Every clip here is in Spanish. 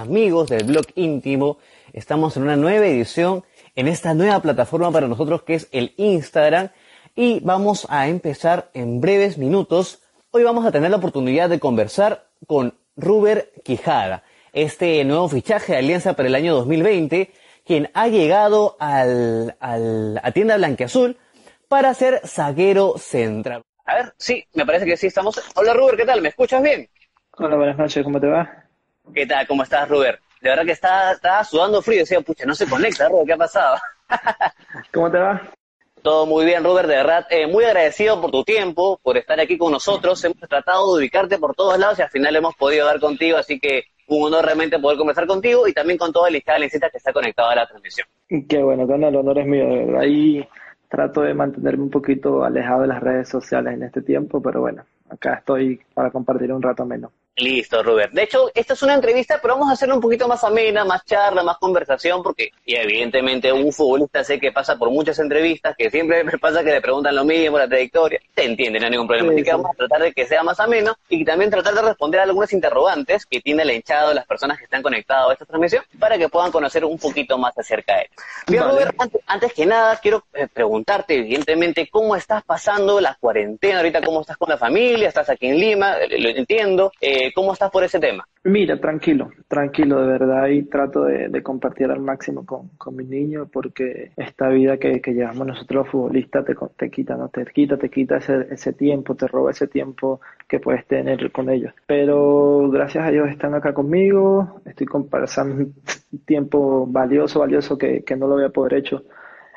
amigos del blog íntimo. Estamos en una nueva edición en esta nueva plataforma para nosotros que es el Instagram y vamos a empezar en breves minutos. Hoy vamos a tener la oportunidad de conversar con Ruber Quijada, este nuevo fichaje de Alianza para el año 2020, quien ha llegado al, al, a Tienda Blanqueazul para ser zaguero central. A ver, sí, me parece que sí estamos. Hola Ruber, ¿qué tal? ¿Me escuchas bien? Hola, buenas noches, ¿cómo te va? ¿Qué tal? ¿Cómo estás, Ruber? De verdad que estaba, estaba sudando frío, decía, pucha, no se conecta, Ruber, ¿qué ha pasado? ¿Cómo te va? Todo muy bien, Ruber, de verdad, eh, muy agradecido por tu tiempo, por estar aquí con nosotros. Hemos tratado de ubicarte por todos lados y al final hemos podido dar contigo, así que un honor realmente poder conversar contigo y también con toda la lista de que está conectada a la transmisión. Qué bueno, Don, el honor es mío, de verdad. Ahí trato de mantenerme un poquito alejado de las redes sociales en este tiempo, pero bueno, acá estoy para compartir un rato menos. Listo, Robert. De hecho, esta es una entrevista, pero vamos a hacerla un poquito más amena, más charla, más conversación, porque y evidentemente un futbolista sé que pasa por muchas entrevistas, que siempre me pasa que le preguntan lo mismo, la trayectoria. Te entienden, no hay ningún problema. Así que vamos a tratar de que sea más ameno y también tratar de responder a algunas interrogantes que tiene el hinchado, las personas que están conectadas a esta transmisión, para que puedan conocer un poquito más acerca de él. Bien, Robert, antes, que nada, quiero eh, preguntarte, evidentemente, cómo estás pasando la cuarentena ahorita, cómo estás con la familia, estás aquí en Lima, lo entiendo. Eh, ¿Cómo estás por ese tema? Mira, tranquilo, tranquilo, de verdad, y trato de, compartir al máximo con, con mis niños porque esta vida que, llevamos nosotros los futbolistas te, te quita, ¿no? Te quita, te quita ese, ese tiempo, te roba ese tiempo que puedes tener con ellos. Pero gracias a Dios están acá conmigo, estoy compartiendo tiempo valioso, valioso que, que no lo había poder hecho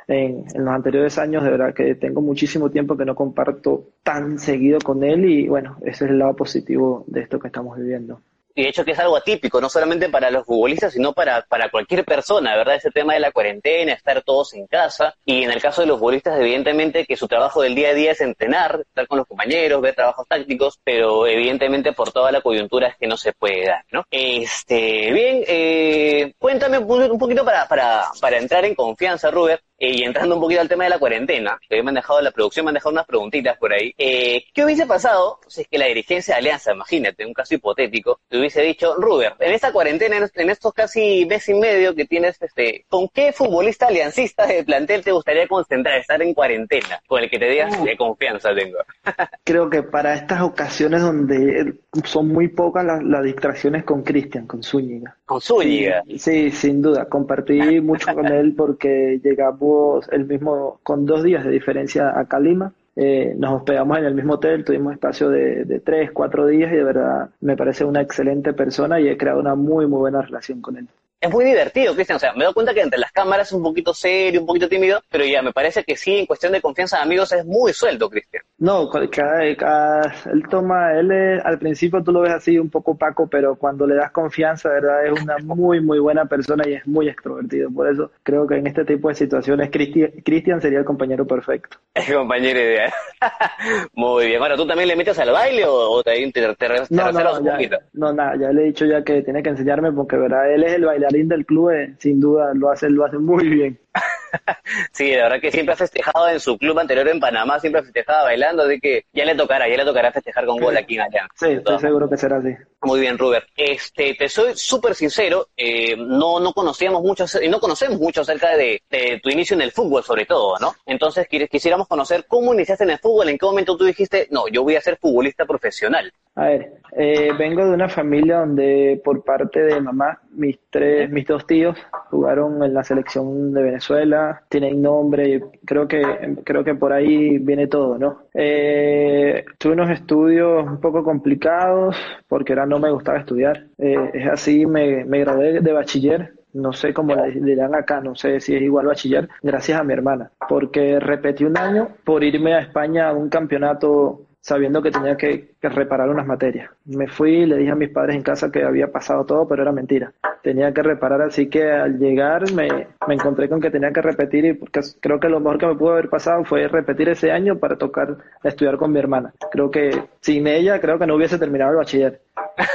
en, los anteriores años, de verdad que tengo muchísimo tiempo que no comparto tan seguido con él y bueno, ese es el lado positivo de esto que estamos viviendo y de hecho que es algo atípico, no solamente para los futbolistas, sino para, para cualquier persona, ¿verdad? Ese tema de la cuarentena, estar todos en casa, y en el caso de los futbolistas, evidentemente que su trabajo del día a día es entrenar, estar con los compañeros, ver trabajos tácticos, pero evidentemente por toda la coyuntura es que no se puede dar, ¿no? Este, bien, eh, cuéntame un poquito para, para, para entrar en confianza, Rubén, eh, y entrando un poquito al tema de la cuarentena, que me han dejado la producción, me han dejado unas preguntitas por ahí. Eh, ¿Qué hubiese pasado si es que la dirigencia de Alianza, imagínate, un caso hipotético, te hubiese dicho, Ruber, en esta cuarentena, en estos casi mes y medio que tienes, este, ¿con qué futbolista aliancista de plantel te gustaría concentrar, estar en cuarentena? Con el que te digas de confianza tengo. Creo que para estas ocasiones donde son muy pocas las, distracciones con Cristian, con Zúñiga. Con Zúñiga. Sí, sin duda. Compartí mucho con él porque llegamos el mismo, con dos días de diferencia a Calima eh, nos hospedamos en el mismo hotel, tuvimos espacio de, de tres, cuatro días y de verdad me parece una excelente persona y he creado una muy, muy buena relación con él es muy divertido, Cristian. O sea, me doy cuenta que entre las cámaras es un poquito serio, un poquito tímido, pero ya me parece que sí, en cuestión de confianza de amigos es muy suelto, Cristian. No, cada, cada, él toma, él al principio tú lo ves así un poco opaco, pero cuando le das confianza, verdad, es una muy, muy buena persona y es muy extrovertido. Por eso creo que en este tipo de situaciones Cristian sería el compañero perfecto. El compañero ideal. muy bien. Ahora, ¿tú también le metes al baile o, te, te, te, no, no, un poquito? No, nada, ya le he dicho ya que tiene que enseñarme porque, verdad, él es el bailarín del club, eh, sin duda, lo hace, lo hace muy bien. sí, la verdad que siempre ha festejado en su club anterior en Panamá, siempre ha festejado bailando, de que ya le tocará, ya le tocará festejar con gol aquí en allá. Sí, estoy seguro que será así. Muy bien, Robert. Este, te soy súper sincero, eh, no, no conocíamos mucho, y no conocemos mucho acerca de, tu inicio en el fútbol, sobre todo, ¿no? Entonces, quisiéramos conocer cómo iniciaste en el fútbol, en qué momento tú dijiste, no, yo voy a ser futbolista profesional. A ver, eh, vengo de una familia donde por parte de mamá, mis tres, mis dos tíos jugaron en la selección de Venezuela, tienen nombre, creo que, creo que por ahí viene todo, ¿no? Eh, tuve unos estudios un poco complicados porque era no me gustaba estudiar. Eh, es así, me, me gradué de bachiller no sé cómo le dirán acá, no sé si es igual bachiller, gracias a mi hermana, porque repetí un año por irme a España a un campeonato sabiendo que tenía que, reparar unas materias. Me fui, le dije a mis padres en casa que había pasado todo, pero era mentira. Tenía que reparar, así que al llegar me, me encontré con que tenía que repetir y porque creo que lo mejor que me pudo haber pasado fue repetir ese año para tocar, estudiar con mi hermana. Creo que sin ella, creo que no hubiese terminado el bachiller.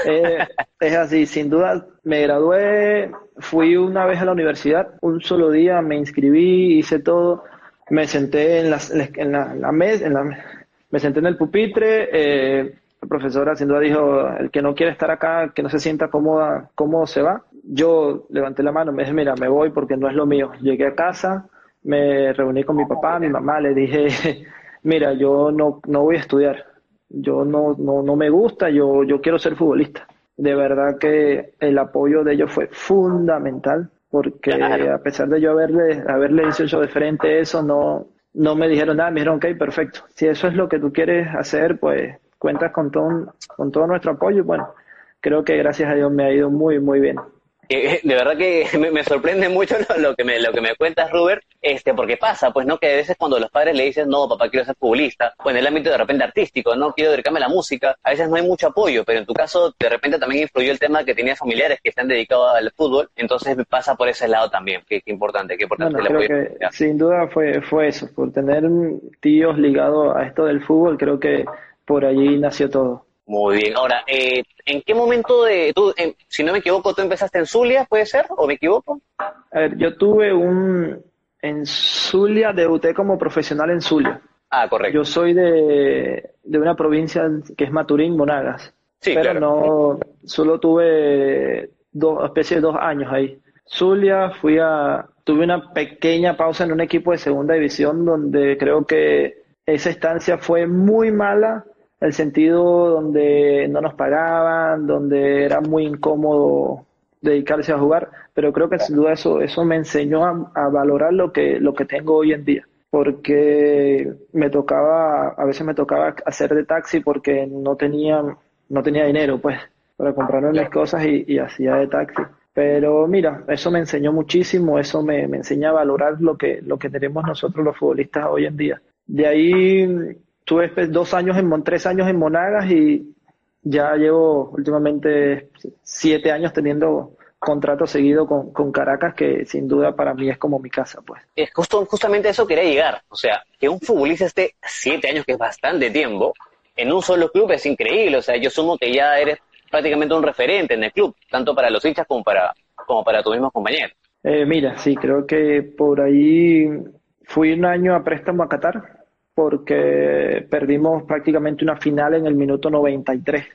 Eh, es así, sin duda me gradué, fui una vez a la universidad, un solo día me inscribí, hice todo, me senté en, las, en la, la mesa, en la, me senté en el pupitre, eh, la profesora sin duda dijo, el que no quiere estar acá, que no se sienta cómoda, cómo se va. yo levanté la mano, me dije, mira, me voy porque no es lo mío. Llegué a casa, me reuní con mi papá, mi mamá, le dije, mira, yo no, no voy a estudiar, yo no, no, no me gusta, yo, yo quiero ser futbolista. De verdad que el apoyo de ellos fue fundamental, porque a pesar de yo haberle, haberle dicho de frente eso, no, no me dijeron nada, me dijeron, ok, perfecto, si eso es lo que tú quieres hacer, pues cuentas con todo, con todo nuestro apoyo. Bueno, creo que gracias a Dios me ha ido muy, muy bien. De verdad que me, sorprende mucho lo, que me, lo que me cuentas, Ruber, este, porque pasa, pues, ¿no? Que a veces cuando los padres le dicen, no, papá, quiero ser futbolista, o en el ámbito de repente artístico, no, quiero dedicarme a la música, a veces no hay mucho apoyo, pero en tu caso, de repente también influyó el tema que tenías familiares que están dedicados al fútbol, entonces pasa por ese lado también, qué, importante, qué importante creo que sin duda fue, fue eso, por tener tíos ligados a esto del fútbol, creo que por allí nació todo. Muy bien. Ahora, eh, ¿en qué momento de tú, si no me equivoco, tú empezaste en Zulia, puede ser, o me equivoco? A ver, yo tuve un en Zulia debuté como profesional en Zulia. Ah, correcto. Yo soy de, de una provincia que es Maturín, Monagas. Sí, pero no, solo tuve dos, especie de dos años ahí. Zulia, fui a, tuve una pequeña pausa en un equipo de segunda división donde creo que esa estancia fue muy mala el sentido donde no nos pagaban, donde era muy incómodo dedicarse a jugar, pero creo que sin duda eso, eso me enseñó a, valorar lo que, lo que tengo hoy en día, porque me tocaba, a veces me tocaba hacer de taxi porque no tenía, no tenía dinero, pues, para comprarme mis cosas y, hacía de taxi. Pero mira, eso me enseñó muchísimo, eso me, me enseña a valorar lo que, lo que tenemos nosotros los futbolistas hoy en día. De ahí tuve dos años en tres años en Monagas y ya llevo últimamente siete años teniendo contrato seguido con, con, Caracas, que sin duda para mí es como mi casa, pues. Es justo, justamente eso quería llegar. O sea, que un futbolista esté siete años, que es bastante tiempo, en un solo club es increíble. O sea, yo sumo que ya eres prácticamente un referente en el club, tanto para los hinchas como para, como para tu mismo compañero. Eh, mira, sí, creo que por ahí fui un año a préstamo a Qatar, porque perdimos prácticamente una final en el minuto 93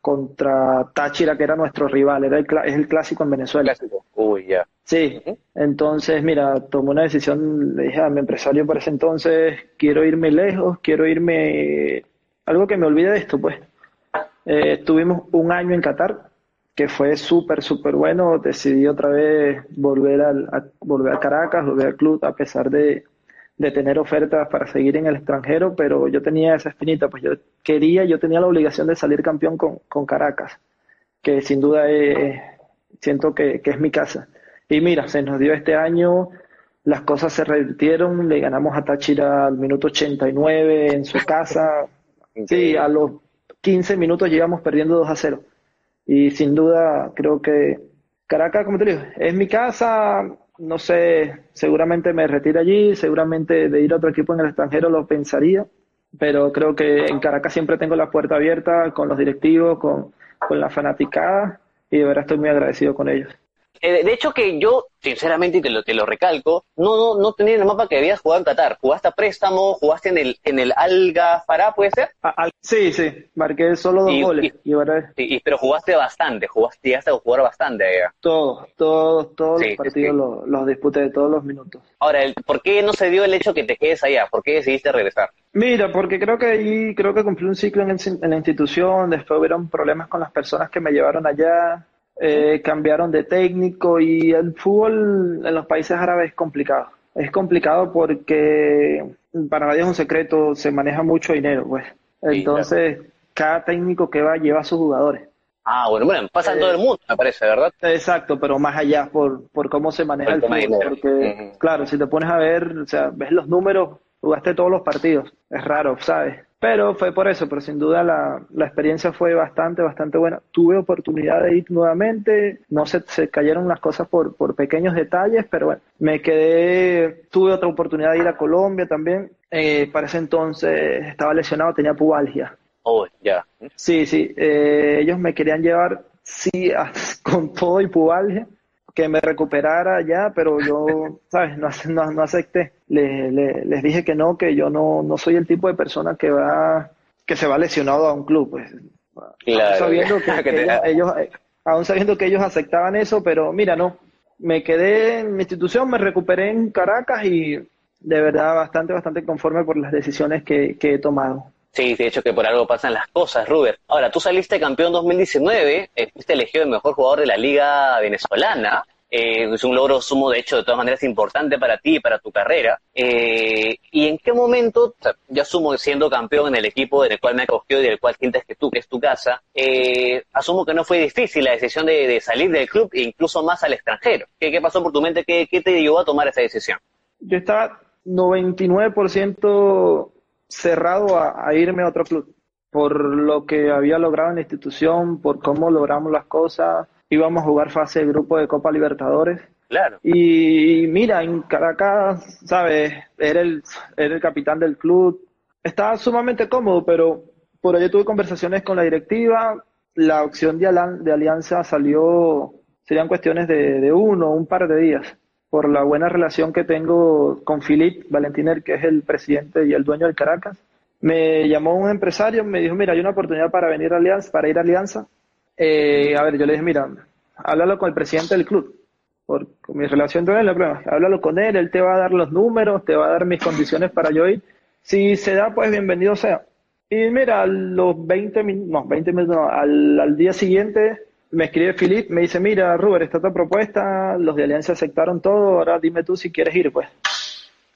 contra Táchira, que era nuestro rival, era el, es el clásico en Venezuela. Clásico. Uy, ya. Sí, entonces, mira, tomé una decisión, le dije a mi empresario por ese entonces, quiero irme lejos, quiero irme, algo que me olvide de esto, pues. Eh, estuvimos un año en Qatar, que fue súper, súper bueno, decidí otra vez volver, al, a, volver a Caracas, volver al club, a pesar de, de tener ofertas para seguir en el extranjero, pero yo tenía esa espinita, pues yo quería, yo tenía la obligación de salir campeón con, con Caracas, que sin duda siento que, es mi casa. Y mira, se nos dio este año, las cosas se revirtieron, le ganamos a Táchira al minuto 89 en su casa, sí, a los 15 minutos llegamos perdiendo 2 a 0. Y sin duda creo que Caracas, como te digo, es mi casa, no sé, seguramente me retire allí, seguramente de ir a otro equipo en el extranjero lo pensaría, pero creo que en Caracas siempre tengo la puerta abierta con los directivos, con, con la fanaticada y de verdad estoy muy agradecido con ellos. Eh, de hecho que yo, sinceramente, y te lo, te lo recalco, no, no, no tenía en el mapa que debías jugar en Qatar. ¿Jugaste a préstamo? ¿Jugaste en el, en el Alga Fará, puede ser? sí, sí, marqué solo dos goles. Y, pero jugaste bastante, jugaste, llegaste a jugar bastante allá. Todos, todos, todos los partidos los, los disputé de todos los minutos. Ahora, ¿por qué no se dio el hecho que te quedes allá? ¿Por qué decidiste regresar? Mira, porque creo que ahí, creo que cumplí un ciclo en, en la institución, después hubieron problemas con las personas que me llevaron allá, eh, cambiaron de técnico y el fútbol en los países árabes es complicado. Es complicado porque para nadie es un secreto, se maneja mucho dinero, pues. Entonces, cada técnico que va lleva a sus jugadores. Ah, bueno, bueno, pasa en todo el mundo, me parece, ¿verdad? Exacto, pero más allá por, por cómo se maneja el, fútbol. Porque, claro, si te pones a ver, o sea, ves los números, jugaste todos los partidos. Es raro, ¿sabes? Pero fue por eso, pero sin duda la, la, experiencia fue bastante, bastante buena. Tuve oportunidad de ir nuevamente, no se, se cayeron las cosas por, por pequeños detalles, pero bueno, me quedé, tuve otra oportunidad de ir a Colombia también. Eh, para ese entonces estaba lesionado, tenía pubalgia. Oh, ya. Sí, sí, eh, ellos me querían llevar, sí, con todo y pubalgia que me recuperara ya, pero yo, ¿sabes? No, no, no acepté. les dije que no, que yo no, no soy el tipo de persona que va, que se va lesionado a un club, pues. Claro, sabiendo que, ellos, aún sabiendo que ellos aceptaban eso, pero mira, no, me quedé en mi institución, me recuperé en Caracas y de verdad bastante, bastante conforme por las decisiones que, he tomado. Sí, de hecho que por algo pasan las cosas, Ruber. Ahora, tú saliste campeón 2019, eh, fuiste elegido el mejor jugador de la liga venezolana, eh, es un logro sumo, de hecho, de todas maneras importante para ti y para tu carrera. Eh, ¿Y en qué momento, ya asumo siendo campeón en el equipo del cual me acogió y del cual sientes que tú, que es tu casa, eh, asumo que no fue difícil la decisión de, salir del club e incluso más al extranjero? ¿Qué, qué pasó por tu mente? ¿Qué, ¿Qué, te llevó a tomar esa decisión? Yo estaba 99% cerrado a, a irme a otro club por lo que había logrado en la institución, por cómo logramos las cosas, íbamos a jugar fase de grupo de Copa Libertadores. Claro. Y mira, en Caracas, ¿sabes? Era el, era el capitán del club. Estaba sumamente cómodo, pero por ahí tuve conversaciones con la directiva. La opción de, de alianza salió, serían cuestiones de, de uno, un par de días, por la buena relación que tengo con Philip Valentiner, que es el presidente y el dueño del Caracas. Me llamó un empresario, me dijo, mira, hay una oportunidad para venir a Alianza, para ir a Alianza eh, a ver, yo le dije, mira, háblalo con el presidente del club, por mi relación con él, no problema. háblalo con él, él te va a dar los números, te va a dar mis condiciones para yo ir. Si se da, pues bienvenido sea. Y mira, a los 20 minutos, no, 20 minutos, no, al, día siguiente me escribe Filip, me dice, mira, Ruber, esta tu propuesta, los de Alianza aceptaron todo, ahora dime tú si quieres ir, pues.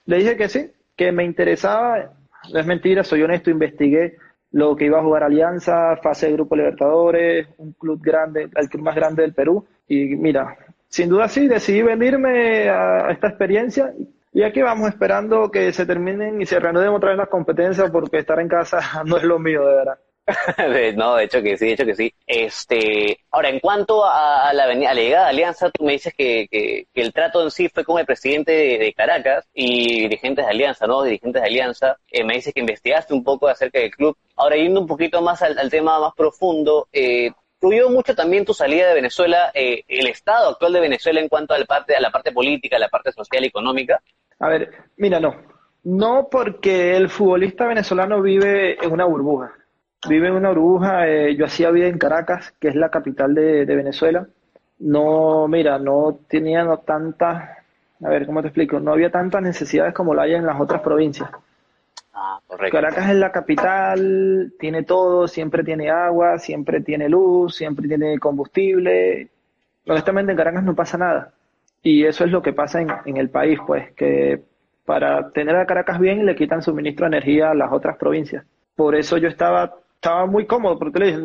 Le dije que sí, que me interesaba, no es mentira, soy honesto, investigué lo que iba a jugar Alianza, fase de Grupo Libertadores, un club grande, el club más grande del Perú. Y mira, sin duda sí, decidí venirme a esta experiencia y aquí vamos esperando que se terminen y se reanuden otra vez las competencias porque estar en casa no es lo mío, de verdad. no, de hecho que sí, de hecho que sí. Este, ahora, en cuanto a, la, llegada de Alianza, tú me dices que, el trato en sí fue con el presidente de, Caracas y dirigentes de Alianza, ¿no? Dirigentes de Alianza. Eh, me dices que investigaste un poco acerca del club. Ahora, yendo un poquito más al, tema más profundo, eh, mucho también tu salida de Venezuela, eh, el estado actual de Venezuela en cuanto a la parte, a la parte política, a la parte social y económica. A ver, mira, no. No porque el futbolista venezolano vive en una burbuja vive en una burbuja. Eh, yo hacía vida en Caracas, que es la capital de, Venezuela. No, mira, no tenía no tantas, a ver, ¿cómo te explico? No había tantas necesidades como la hay en las otras provincias. Ah, correcto. Caracas es la capital, tiene todo, siempre tiene agua, siempre tiene luz, siempre tiene combustible. Honestamente en Caracas no pasa nada. Y eso es lo que pasa en, en el país, pues, que para tener a Caracas bien le quitan suministro de energía a las otras provincias. Por eso yo estaba estaba muy cómodo, porque le dije,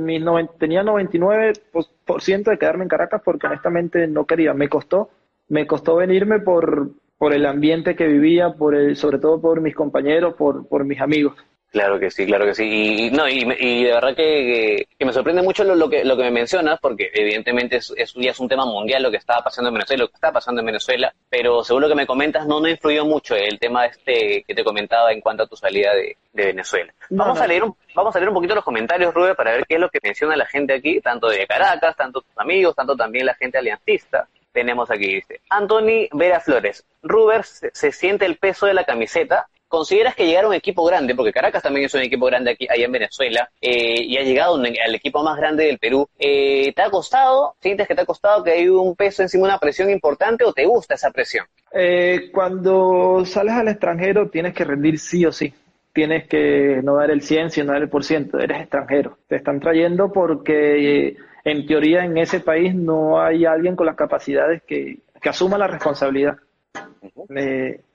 tenía 99% de quedarme en Caracas porque honestamente no quería. Me costó, me costó venirme por, por el ambiente que vivía, por el, sobre todo por mis compañeros, por, por mis amigos. Claro que sí, claro que sí. Y, no, y, de verdad que, me sorprende mucho lo, que, lo que me mencionas, porque evidentemente es, es, ya es un tema mundial lo que estaba pasando en Venezuela, lo que está pasando en Venezuela, pero según lo que me comentas, no, no influyó mucho el tema este que te comentaba en cuanto a tu salida de, Venezuela. vamos, A leer un, vamos a leer un poquito los comentarios, Rubén, para ver qué es lo que menciona la gente aquí, tanto de Caracas, tanto tus amigos, tanto también la gente aliancista tenemos aquí, dice, Anthony Vera Flores, Ruber se, siente el peso de la camiseta ¿Consideras que llegar a un equipo grande, porque Caracas también es un equipo grande aquí, allá en Venezuela, eh, y ha llegado al equipo más grande del Perú, eh, ¿te ha costado? ¿Sientes que te ha costado que hay un peso encima, una presión importante o te gusta esa presión? Eh, cuando sales al extranjero tienes que rendir sí o sí. Tienes que no dar el 100, sino dar el por ciento. Eres extranjero. Te están trayendo porque en teoría en ese país no hay alguien con las capacidades que, que asuma la responsabilidad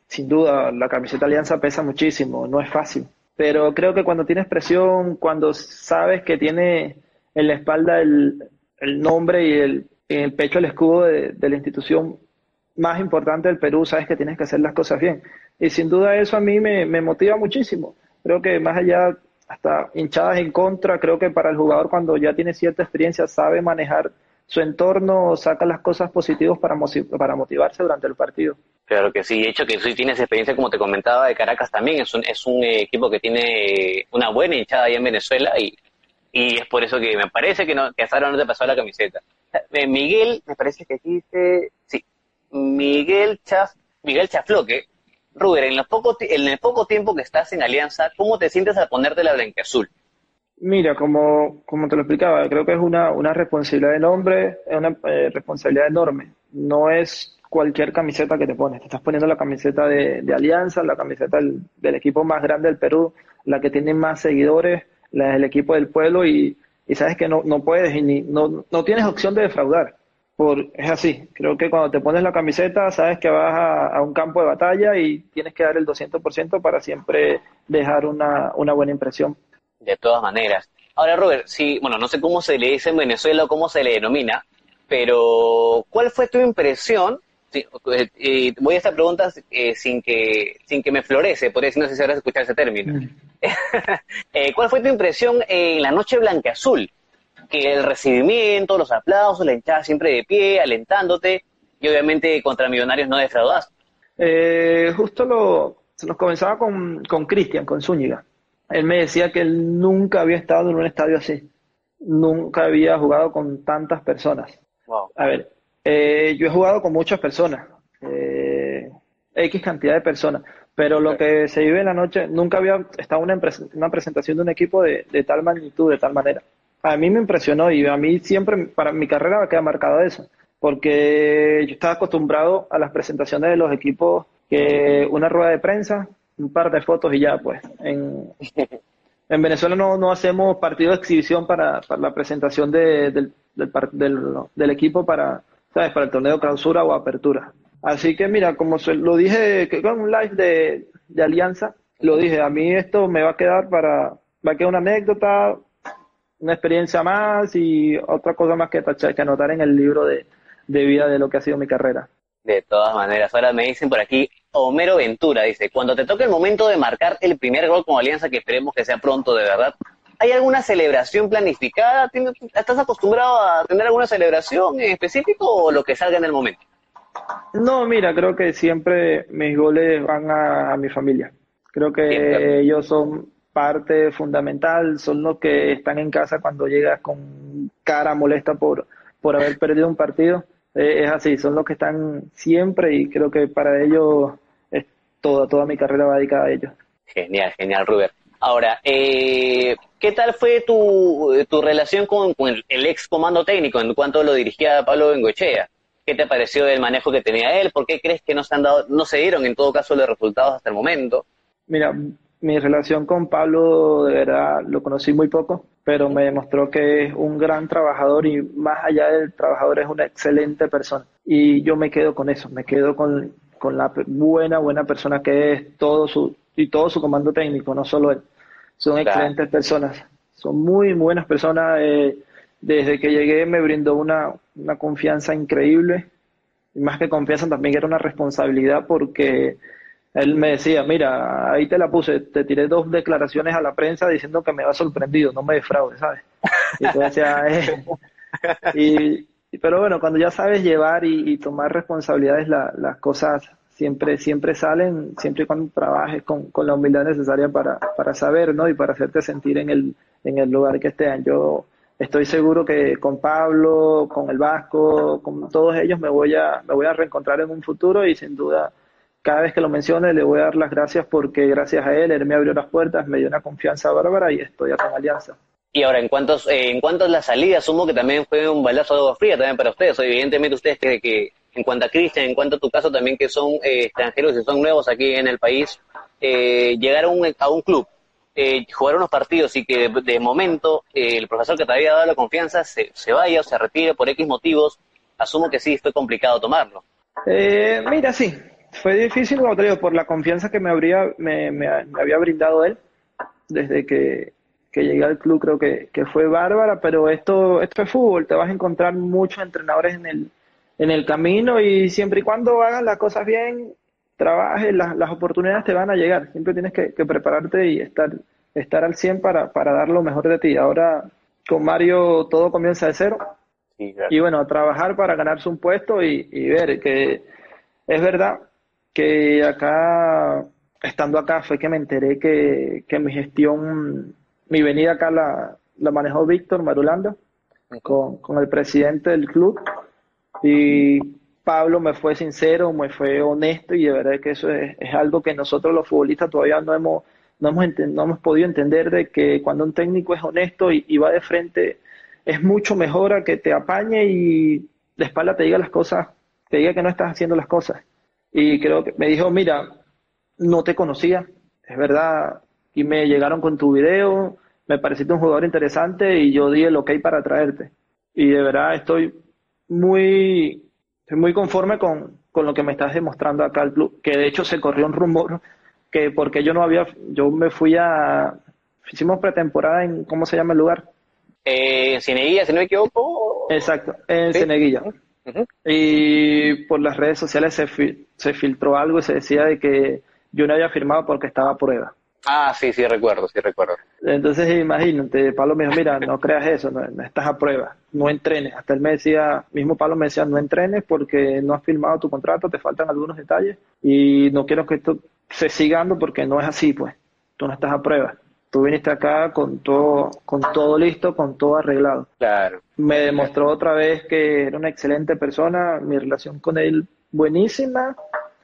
sin duda, la camiseta Alianza pesa muchísimo, no es fácil. Pero creo que cuando tienes presión, cuando sabes que tiene en la espalda el, nombre y el, en el pecho el escudo de, la institución más importante del Perú, sabes que tienes que hacer las cosas bien. Y sin duda eso a mí me, me motiva muchísimo. Creo que más allá, hasta hinchadas en contra, creo que para el jugador cuando ya tiene cierta experiencia sabe manejar su entorno, saca las cosas positivas para, para motivarse durante el partido. Claro que sí, de hecho que sí tienes experiencia, como te comentaba, de Caracas también, es un, es un equipo que tiene una buena hinchada ahí en Venezuela y, y es por eso que me parece que, no, que hasta ahora no te pasó la camiseta. Eh, Miguel, me parece que aquí dice, sí, Miguel Chaf, Miguel Chafloque, Ruber, en, los poco, en el poco tiempo que estás en Alianza, ¿cómo te sientes al ponerte la blanqueazul? Mira, como, como te lo explicaba, creo que es una, una responsabilidad enorme, es una eh, responsabilidad enorme. No es cualquier camiseta que te pones. Te estás poniendo la camiseta de, Alianza, la camiseta del, equipo más grande del Perú, la que tiene más seguidores, la del equipo del pueblo y, sabes que no, no puedes y ni, no, no tienes opción de defraudar. Por, es así, creo que cuando te pones la camiseta sabes que vas a, un campo de batalla y tienes que dar el 200% para siempre dejar una, una buena impresión. De todas maneras. Ahora, Robert, sí, bueno, no sé cómo se le dice en Venezuela o cómo se le denomina, pero ¿cuál fue tu impresión eh, voy a esta pregunta eh, sin que sin que me florece, por eso no sé si habrás escuchado ese término. Mm. Eh, ¿Cuál fue tu impresión en la noche blanca azul? Que el recibimiento, los aplausos, la hinchada siempre de pie, alentándote, y obviamente contra Millonarios no defraudaste. justo lo, se nos comenzaba con Cristian, con, Zúñiga. Él me decía que él nunca había estado en un estadio así. Nunca había jugado con tantas personas. A ver, eh, yo he jugado con muchas personas, eh, X cantidad de personas, pero lo que se vive en la noche, nunca había estado una, una presentación de un equipo de, tal magnitud, de tal manera. A mí me impresionó y a mí siempre, para mi carrera me queda marcado eso, porque yo estaba acostumbrado a las presentaciones de los equipos que una rueda de prensa, un par de fotos y ya, pues. En, en Venezuela no, no hacemos partido de exhibición para, la presentación del, del, del, equipo para, ¿sabes? Para el torneo clausura o apertura. Así que mira, como se, lo dije que con un live de, de, Alianza, lo dije, a mí esto me va a quedar para, va a quedar una anécdota, una experiencia más y otra cosa más que, que anotar en el libro de, de vida de lo que ha sido mi carrera. De todas maneras, ahora me dicen por aquí, Homero Ventura dice, cuando te toque el momento de marcar el primer gol con Alianza, que esperemos que sea pronto de verdad, ¿Hay alguna celebración planificada? ¿Estás acostumbrado a tener alguna celebración en específico o lo que salga en el momento? No, mira, creo que siempre mis goles van a, mi familia. Creo que ellos son parte fundamental, son los que están en casa cuando llegas con cara molesta por, por haber perdido un partido. Eh, es así, son los que están siempre y creo que para ellos es toda, toda mi carrera va dedicada a ellos. Genial, genial, Rubén. Ahora, eh, ¿qué tal fue tu, tu relación con, el, ex comando técnico en cuanto lo dirigía Pablo Bengoechea? ¿Qué te pareció del manejo que tenía él? ¿Por qué crees que no se han dado, no se dieron en todo caso los resultados hasta el momento? Mira, mi relación con Pablo de verdad lo conocí muy poco, pero me demostró que es un gran trabajador y más allá del trabajador es una excelente persona. Y yo me quedo con eso, me quedo con, con la buena, buena persona que es todo su, y todo su comando técnico, no solo él. Son excelentes personas, son muy buenas personas. Eh, desde que llegué me brindó una, una confianza increíble, y más que confianza también era una responsabilidad porque él me decía, mira, ahí te la puse, te tiré dos declaraciones a la prensa diciendo que me va sorprendido, no me defraude, ¿sabes? Y decía, eh, y, pero bueno, cuando ya sabes llevar y, tomar responsabilidades, las cosas siempre, siempre salen, siempre y cuando trabajes con, con la humildad necesaria para, para saber, ¿no? Y para hacerte sentir en el, en el lugar que estén. Yo estoy seguro que con Pablo, con el Vasco, con todos ellos me voy a, me voy a reencontrar en un futuro y sin duda cada vez que lo mencione le voy a dar las gracias porque gracias a él, él me abrió las puertas, me dio una confianza bárbara y estoy acá en Alianza. Y ahora, en cuanto, eh, en cuanto a la salida, asumo que también fue un balazo de agua fría también para ustedes. Evidentemente ustedes que, que en cuanto a Cristian, en cuanto a tu caso también que son eh, extranjeros y son nuevos aquí en el país, eh, llegar a un, a un club, eh, jugar unos partidos y que de, momento el profesor que te había dado la confianza se, se, vaya o se retire por X motivos, asumo que sí, fue complicado tomarlo. mira, sí, fue difícil, como te digo, por la confianza que me, habría, me, me, había brindado él desde que, que llegué al club, creo que, que fue bárbara, pero esto, esto es fútbol, te vas a encontrar muchos entrenadores en el, en el camino y siempre y cuando hagas las cosas bien, trabajes, las, las oportunidades te van a llegar. Siempre tienes que, prepararte y estar, estar al 100 para, para dar lo mejor de ti. Ahora con Mario todo comienza de cero. Y bueno, trabajar para ganarse un puesto y, ver que es verdad que acá, estando acá, fue que me enteré que, que mi gestión, mi venida acá la, la manejó Víctor Marulanda con, con el presidente del club y Pablo me fue sincero, me fue honesto y de verdad que eso es, algo que nosotros los futbolistas todavía no hemos, no hemos, no hemos podido entender de que cuando un técnico es honesto y, va de frente, es mucho mejor a que te apañe y de espalda te diga las cosas, te diga que no estás haciendo las cosas. Y creo que me dijo, mira, no te conocía, es verdad, y me llegaron con tu video, me pareciste un jugador interesante y yo di el ok para traerte. Y de verdad estoy muy, estoy muy conforme con, con lo que me estás demostrando acá al club, que de hecho se corrió un rumor que porque yo no había, yo me fui a, hicimos pretemporada en, ¿cómo se llama el lugar? Eh, Cineguilla, si no me equivoco. Exacto, en Y por las redes sociales se, se filtró algo y se decía de que yo no había firmado porque estaba a prueba. Ah, sí, sí recuerdo, sí recuerdo. Entonces imagínate, Pablo me dijo, mira, no creas eso, no, estás a prueba, no entrenes. Hasta él me decía, mismo Pablo me decía, no entrenes porque no has firmado tu contrato, te faltan algunos detalles y no quiero que esto se siga porque no es así, pues. Tú no estás a prueba. Tú viniste acá con todo, con todo listo, con todo arreglado. Claro. Me demostró otra vez que era una excelente persona, mi relación con él buenísima.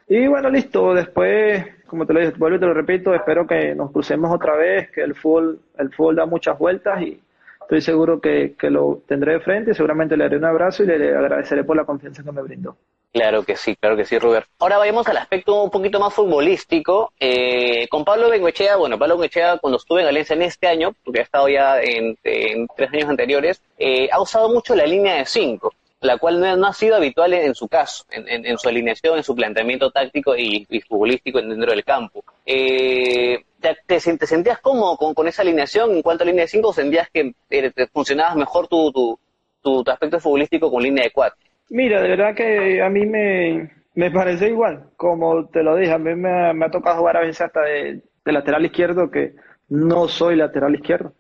Y bueno, listo. Después como te lo dije, vuelvo y te lo repito, espero que nos crucemos otra vez, que el fútbol, el fútbol da muchas vueltas y estoy seguro que, lo tendré de frente seguramente le haré un abrazo y le agradeceré por la confianza que me brindó. Claro que sí, claro que sí, Robert. Ahora vayamos al aspecto un poquito más futbolístico. Eh, con Pablo Bengoechea, bueno, Pablo Bengoechea cuando estuve en Alianza en este año, porque ha estado ya en, tres años anteriores, eh, ha usado mucho la línea de cinco la cual no, ha sido habitual en, su caso, en, su alineación, en su planteamiento táctico y, futbolístico dentro del campo. Eh, ¿te, sentías cómodo con, esa alineación en cuanto a línea de 5 o sentías que eh, funcionabas mejor tu, tu, aspecto futbolístico con línea de 4? Mira, de verdad que a mí me parece igual, como te lo dije, a mí me, ha tocado jugar a veces hasta de lateral izquierdo, que no soy lateral izquierdo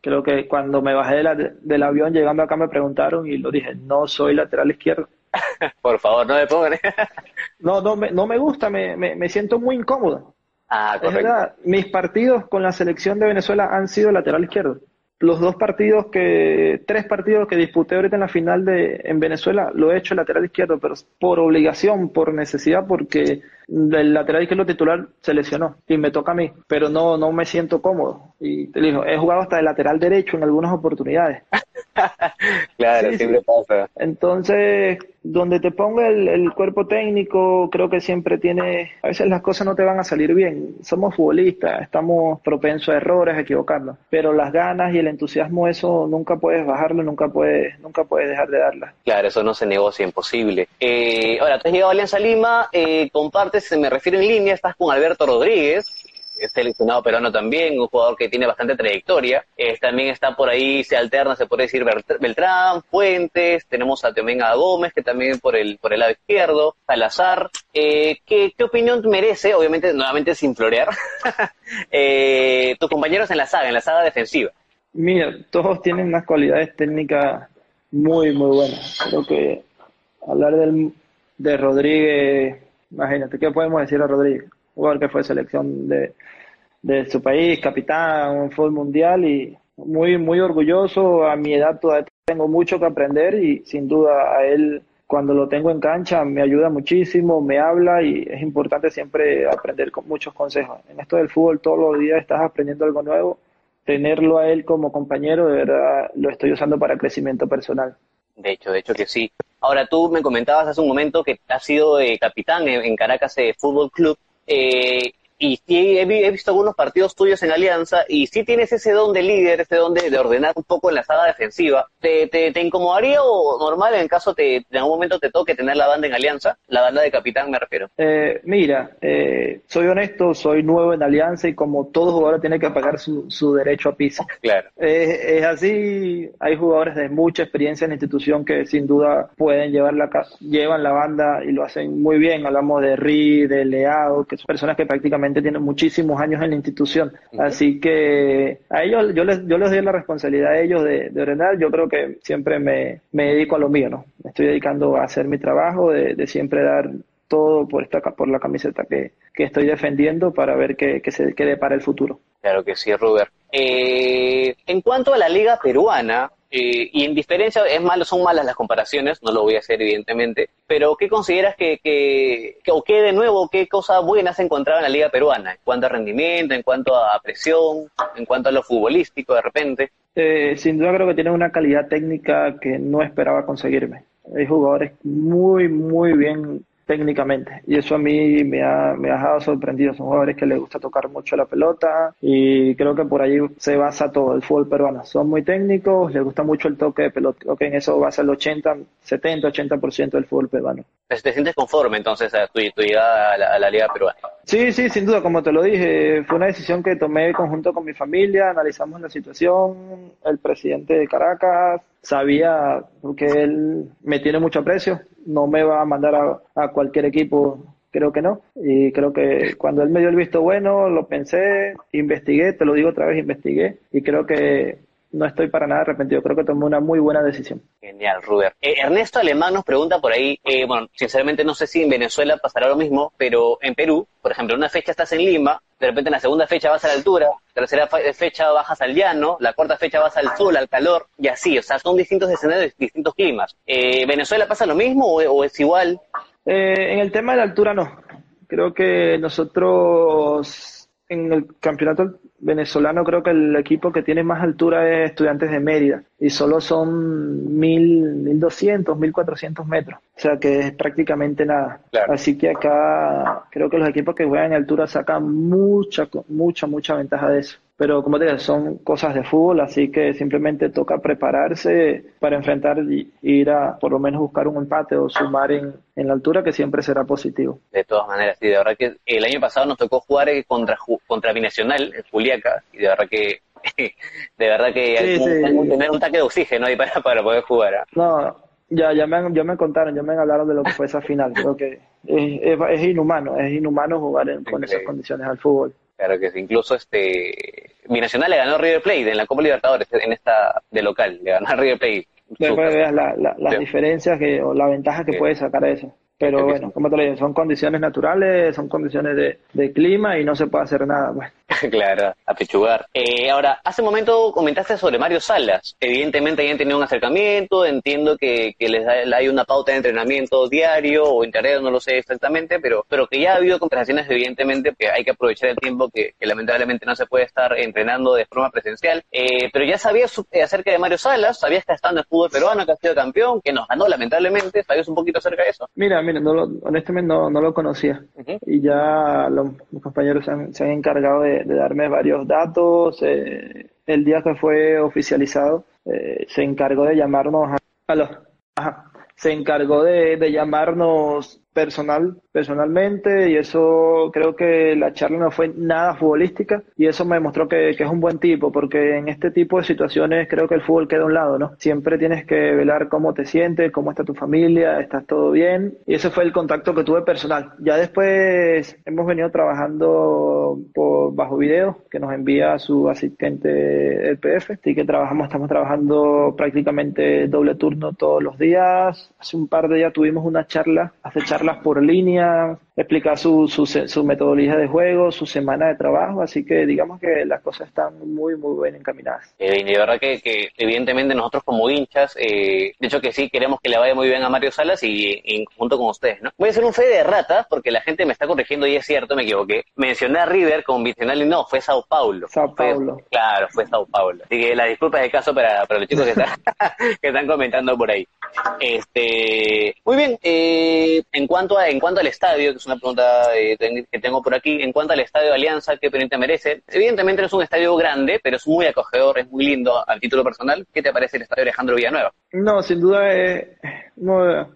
Creo que cuando me bajé del avión llegando acá me preguntaron y lo dije, no soy lateral izquierdo. Por favor, no me pongan. no, no me, no me gusta, me, me, siento muy incómodo. Ah, verdad, mis partidos con la selección de Venezuela han sido lateral izquierdo los dos partidos que, tres partidos que disputé ahorita en la final de en Venezuela, lo he hecho lateral izquierdo, pero por obligación, por necesidad, porque el lateral izquierdo titular se lesionó y me toca a mí, pero no, no me siento cómodo. Y te digo, he jugado hasta el lateral derecho en algunas oportunidades. claro, siempre pasa. Entonces, donde te ponga el, cuerpo técnico, creo que siempre tiene, a veces las cosas no te van a salir bien. Somos futbolistas, estamos propensos a errores, a equivocarnos, pero las ganas y el entusiasmo, eso nunca puedes bajarlo, nunca puedes, nunca puedes dejar de darla. Claro, eso no se negocia, imposible. Eh, ahora, tú has llegado a Alianza Lima, eh, se me refiero en línea, estás con Alberto Rodríguez, seleccionado peruano también, un jugador que tiene bastante trayectoria. también está por ahí, se alterna, se puede decir Beltrán, Fuentes, tenemos a Teomenga Gómez, que también por el, por el lado izquierdo, Salazar. Eh, ¿qué, ¿Qué opinión merece, obviamente, nuevamente sin florear, eh, tus compañeros en la saga, en la saga defensiva? Mira, todos tienen unas cualidades técnicas muy, muy buenas. Creo que hablar del, de Rodríguez, imagínate, ¿qué podemos decir a Rodríguez? jugador que fue selección de, su país, capitán, un fútbol mundial y muy, muy orgulloso. A mi edad todavía tengo mucho que aprender y sin duda a él cuando lo tengo en cancha me ayuda muchísimo, me habla y es importante siempre aprender con muchos consejos. En esto del fútbol todos los días estás aprendiendo algo nuevo. Tenerlo a él como compañero, de verdad, lo estoy usando para crecimiento personal. De hecho, de hecho que sí. Ahora tú me comentabas hace un momento que has sido eh, capitán en, Caracas Fútbol Club eh, y sí, he, visto algunos partidos tuyos en Alianza y sí tienes ese don de líder, ese don de, ordenar un poco en la saga defensiva. ¿Te, te, incomodaría o normal en caso te, en algún momento te toque tener la banda en Alianza? La banda de capitán me refiero. Eh, mira, eh, soy honesto, soy nuevo en Alianza y como todo jugador tiene que pagar su, su derecho a piso. Claro. es así, hay jugadores de mucha experiencia en la institución que sin duda pueden llevar la, llevan la banda y lo hacen muy bien. Hablamos de Ri, de Leao, que son personas que prácticamente tienen muchísimos años en la institución. Así que a ellos, yo les, yo les doy la responsabilidad a ellos de, de ordenar. Yo creo que siempre me, me, dedico a lo mío, ¿no? Me estoy dedicando a hacer mi trabajo, de, de siempre dar todo por esta por la camiseta que, que estoy defendiendo para ver qué, se quede para el futuro. Claro que sí, Robert. Eh, en cuanto a la liga peruana, Eh, y en diferencia, es malo, son malas las comparaciones, no lo voy a hacer evidentemente, pero ¿qué consideras que, que, o qué de nuevo, qué cosas buenas has encontrado en la liga peruana? En cuanto a rendimiento, en cuanto a presión, en cuanto a lo futbolístico de repente. Eh, sin duda creo que tienen una calidad técnica que no esperaba conseguirme. Hay jugadores muy, muy bien técnicamente. Y eso a mí me ha, me ha dejado sorprendido. Son jugadores que les gusta tocar mucho la pelota y creo que por ahí se basa todo el fútbol peruano. Son muy técnicos, les gusta mucho el toque de pelota. Que en eso basa el 80, 70, 80% del fútbol peruano. ¿Te sientes conforme entonces a tu, llegada a la, Liga Peruana? Sí, sí, sin duda, como te lo dije, fue una decisión que tomé conjunto con mi familia, analizamos la situación, el presidente de Caracas sabía, porque él me tiene mucho aprecio, no me va a mandar a, cualquier equipo, creo que no. Y creo que cuando él me dio el visto bueno, lo pensé, investigué, te lo digo otra vez, investigué, y creo que no estoy para nada arrepentido. Creo que tomé una muy buena decisión. Genial, Ruber. Eh, Ernesto Alemán nos pregunta por ahí, eh, bueno, sinceramente no sé si en Venezuela pasará lo mismo, pero en Perú, por ejemplo, una fecha estás en Lima, de repente en la segunda fecha vas a la altura, tercera fecha bajas al llano, la cuarta fecha vas al sol, al calor, y así, o sea, son distintos escenarios, distintos climas. Eh, ¿Venezuela pasa lo mismo o, es igual? en el tema de la altura no. Creo que nosotros en el campeonato venezolano creo que el equipo que tiene más altura es Estudiantes de Mérida y solo son mil, mil doscientos, mil cuatrocientos metros, o sea que es prácticamente nada. Así que acá creo que los equipos que juegan en altura sacan mucha, mucha, mucha ventaja de eso pero como te digo, son cosas de fútbol, así que simplemente toca prepararse para enfrentar y ir a por lo menos buscar un empate o sumar en, la altura, que siempre será positivo. De todas maneras, sí, de verdad que el año pasado nos tocó jugar eh, contra, contra Binacional, en Juliaca, y de verdad que de verdad que hay que tener un taque de oxígeno ahí para, para poder jugar. ¿ah? No, ya, ya, me, ya me contaron, ya me hablaron de lo que fue esa final. Creo que es, es, inhumano, es inhumano jugar con esas condiciones al fútbol. Claro que sí, incluso este Binacional le ganó a River Plate en la Copa Libertadores, en esta de local, le ganó a River Plate. Después veas las diferencias que, o la ventaja que puede sacar eso. Pero bueno, como te lo digo, son condiciones naturales, son condiciones de, de clima y no se puede hacer nada. Bueno. claro, a pechugar. Eh, ahora, hace un momento comentaste sobre Mario Salas. Evidentemente hayan tenido un acercamiento, entiendo que, que les hay una pauta de entrenamiento diario o internet, no lo sé exactamente, pero, pero que ya ha habido conversaciones, evidentemente, que hay que aprovechar el tiempo que, lamentablemente no se puede estar entrenando de forma presencial. Eh, pero ya sabías eh, acerca de Mario Salas, sabías que está en el fútbol peruano, que ha sido campeón, que nos ganó lamentablemente, ¿sabías un poquito acerca de eso? Mira, no honestamente no, no lo conocía. Y ya los, compañeros se han, encargado de, darme varios datos. Eh, el día que fue oficializado, eh, se encargó de llamarnos a, los... se encargó de, de llamarnos personal, personalmente, y eso creo que la charla no fue nada futbolística, y eso me demostró que, es un buen tipo, porque en este tipo de situaciones creo que el fútbol queda a un lado, ¿no? Siempre tienes que velar cómo te sientes, cómo está tu familia, estás todo bien, y ese fue el contacto que tuve personal. Ya después hemos venido trabajando por bajo video, que nos envía su asistente el PF, así que trabajamos, estamos trabajando prácticamente doble turno todos los días. Hace un par de días tuvimos una charla, hace charla por línea, uh, explicar su, su, su, metodología de juego, su semana de trabajo, así que digamos que las cosas están muy, muy bien encaminadas. Eh, y de verdad que, que, evidentemente nosotros como hinchas, eh, de hecho que sí, queremos que le vaya muy bien a Mario Salas y, junto con ustedes, ¿no? Voy a hacer un fe de rata, porque la gente me está corrigiendo y es cierto, me equivoqué. Mencioné a River como Bicenal y no, fue Sao Paulo. Sao Paulo. claro, fue Sao Paulo. Así que la disculpa de caso para, para los chicos que están, que están comentando por ahí. Este, muy bien, eh, en cuanto a, en cuanto al estadio, que es una pregunta eh, que tengo por aquí, en cuanto al estadio de Alianza, ¿qué pendiente merece? Evidentemente no es un estadio grande, pero es muy acogedor, es muy lindo al título personal. ¿Qué te parece el estadio Alejandro Villanueva? No, sin duda es uno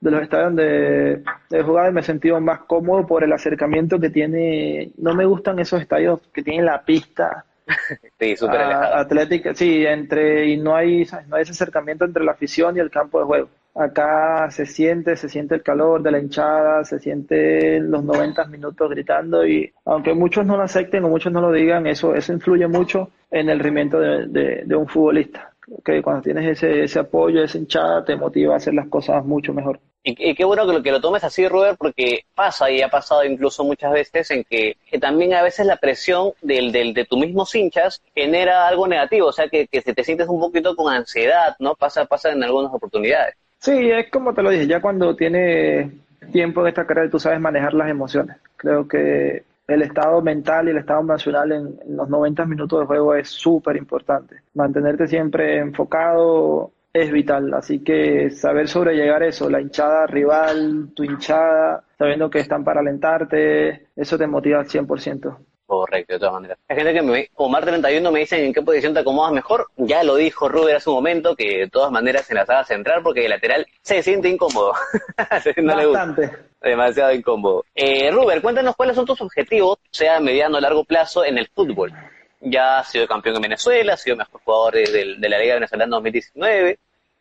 de los estadios donde he jugado y me he sentido más cómodo por el acercamiento que tiene. No me gustan esos estadios que tienen la pista. sí, súper Atlética, sí, entre, y no hay, no hay ese acercamiento entre la afición y el campo de juego. Acá se siente, se siente el calor de la hinchada, se siente los 90 minutos gritando y aunque muchos no lo acepten o muchos no lo digan, eso, eso influye mucho en el rendimiento de, un futbolista. Que cuando tienes ese, ese apoyo, esa hinchada, te motiva a hacer las cosas mucho mejor. Y, qué bueno que lo, que lo tomes así, Robert, porque pasa y ha pasado incluso muchas veces en que, también a veces la presión del, del, de tus mismos hinchas genera algo negativo, o sea, que, que te sientes un poquito con ansiedad, ¿no? Pasa, pasa en algunas oportunidades. Sí, es como te lo dije, ya cuando tienes tiempo en esta carrera tú sabes manejar las emociones. Creo que el estado mental y el estado emocional en, los 90 minutos de juego es súper importante. Mantenerte siempre enfocado, es vital. Así que saber sobrellegar eso, la hinchada rival, tu hinchada, sabiendo que están para alentarte, eso te motiva al 100%. Correcto, de todas maneras. Hay gente que me, Omar 31 me dicen en qué posición te acomodas mejor. Ya lo dijo Ruber hace un momento, que de todas maneras en la sala central, porque el lateral se siente incómodo. Bastante. Demasiado incómodo. Eh, Ruber, cuéntanos cuáles son tus objetivos, sea a mediano o largo plazo, en el fútbol. Ya has sido campeón en Venezuela, has sido mejor jugador de, de la Liga Venezolana 2019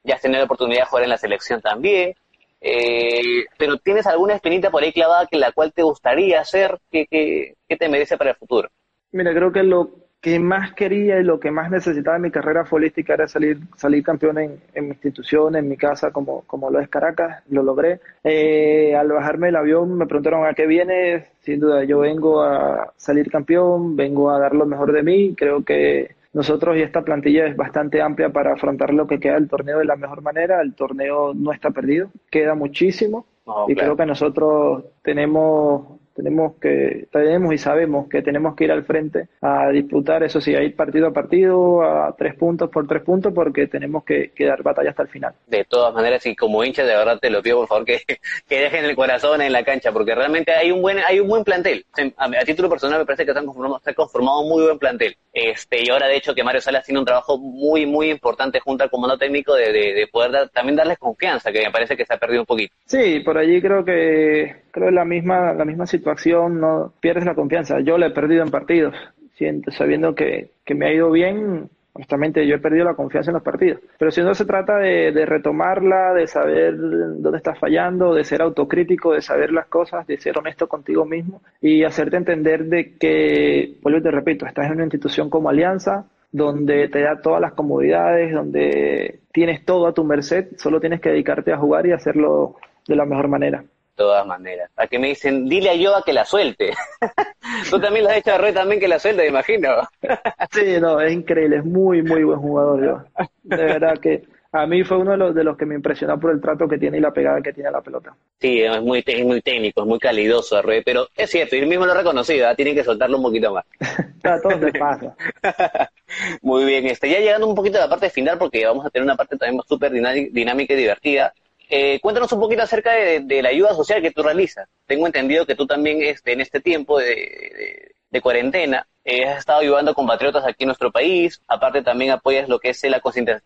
ya has tenido la oportunidad de jugar en la selección también, eh, pero ¿tienes alguna espinita por ahí clavada que la cual te gustaría hacer? ¿Qué, qué, te merece para el futuro? Mira, creo que lo que más quería y lo que más necesitaba en mi carrera futbolística era salir, salir campeón en, mi institución, en mi casa, como, como lo es Caracas, lo logré. Eh, al bajarme del avión me preguntaron a qué viene, sin duda yo vengo a salir campeón, vengo a dar lo mejor de mí, creo que nosotros y esta plantilla es bastante amplia para afrontar lo que queda del torneo de la mejor manera. El torneo no está perdido, queda muchísimo y creo que nosotros tenemos tenemos que tenemos y sabemos que tenemos que ir al frente a disputar eso sí a ir partido a partido a tres puntos por tres puntos porque tenemos que, dar batalla hasta el final. De todas maneras y como hincha de verdad te lo pido por favor que, que dejen el corazón en la cancha porque realmente hay un buen hay un buen plantel. A, título personal me parece que se han conformado, se ha conformado un muy buen plantel. Este y ahora de hecho que Mario Salas tiene un trabajo muy muy importante junto al comando técnico de, de, poder también darles confianza que me parece que se ha perdido un poquito. Sí por allí creo que creo la misma la misma situación no pierdes la confianza. Yo la he perdido en partidos, siento, sabiendo que, que me ha ido bien, honestamente yo he perdido la confianza en los partidos. Pero si no se trata de, de, retomarla, de saber dónde estás fallando, de ser autocrítico, de saber las cosas, de ser honesto contigo mismo y hacerte entender de que, vuelvo y te repito, estás en una institución como Alianza, donde te da todas las comodidades, donde tienes todo a tu merced, solo tienes que dedicarte a jugar y hacerlo de la mejor manera todas maneras. A que me dicen, dile a Yoda que la suelte. Tú también lo has hecho a Rey también que la suelte, me imagino. sí, no, es increíble, es muy, muy buen jugador, yo. De verdad que a mí fue uno de los, de los que me impresionó por el trato que tiene y la pegada que tiene a la pelota. Sí, es muy, es muy técnico, es muy calidoso, pero es cierto, y él mismo lo ha reconocido, ¿ah? tienen que soltarlo un poquito más. a todo te pasa. muy bien, este, ya llegando un poquito a la parte final, porque vamos a tener una parte también súper dinámica y divertida. Eh, cuéntanos un poquito acerca de, la ayuda social que tú realizas. Tengo entendido que tú también este, en este tiempo de, cuarentena eh, has estado ayudando a compatriotas aquí en nuestro país. Aparte también apoyas lo que es la